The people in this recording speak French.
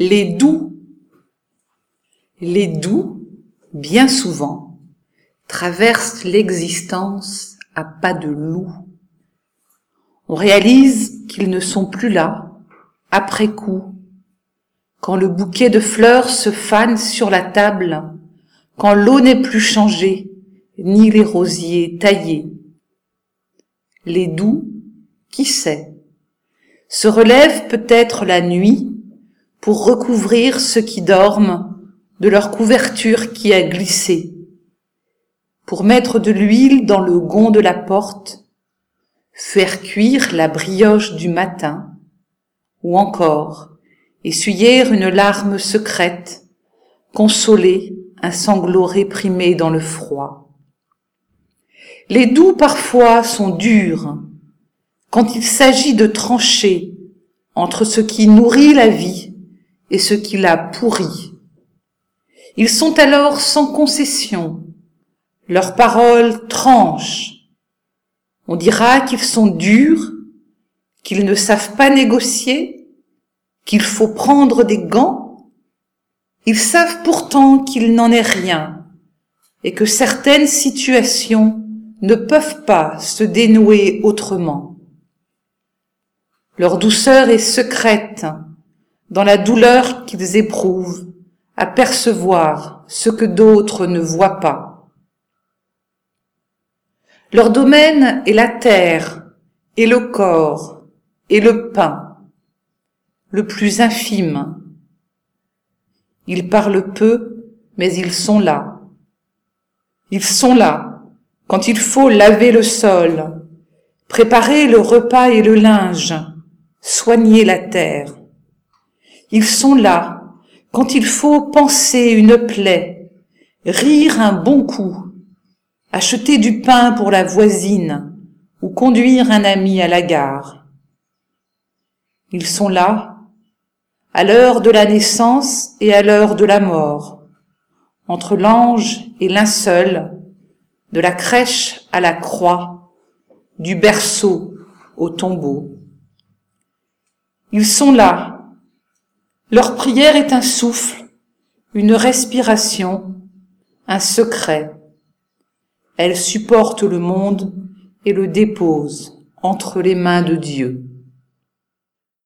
Les doux. Les doux, bien souvent, traversent l'existence à pas de loup. On réalise qu'ils ne sont plus là, après coup, quand le bouquet de fleurs se fane sur la table, quand l'eau n'est plus changée, ni les rosiers taillés. Les doux, qui sait, se relèvent peut-être la nuit pour recouvrir ceux qui dorment de leur couverture qui a glissé, pour mettre de l'huile dans le gond de la porte, faire cuire la brioche du matin, ou encore essuyer une larme secrète, consoler un sanglot réprimé dans le froid. Les doux parfois sont durs quand il s'agit de trancher entre ce qui nourrit la vie et ce qui la pourrit. Ils sont alors sans concession, leurs paroles tranchent. On dira qu'ils sont durs, qu'ils ne savent pas négocier, qu'il faut prendre des gants. Ils savent pourtant qu'il n'en est rien et que certaines situations ne peuvent pas se dénouer autrement. Leur douceur est secrète dans la douleur qu'ils éprouvent à percevoir ce que d'autres ne voient pas. Leur domaine est la terre et le corps et le pain, le plus infime. Ils parlent peu, mais ils sont là. Ils sont là quand il faut laver le sol, préparer le repas et le linge, soigner la terre. Ils sont là quand il faut penser une plaie, rire un bon coup, acheter du pain pour la voisine ou conduire un ami à la gare. Ils sont là à l'heure de la naissance et à l'heure de la mort, entre l'ange et linceul, de la crèche à la croix, du berceau au tombeau. Ils sont là. Leur prière est un souffle, une respiration, un secret. Elle supporte le monde et le dépose entre les mains de Dieu.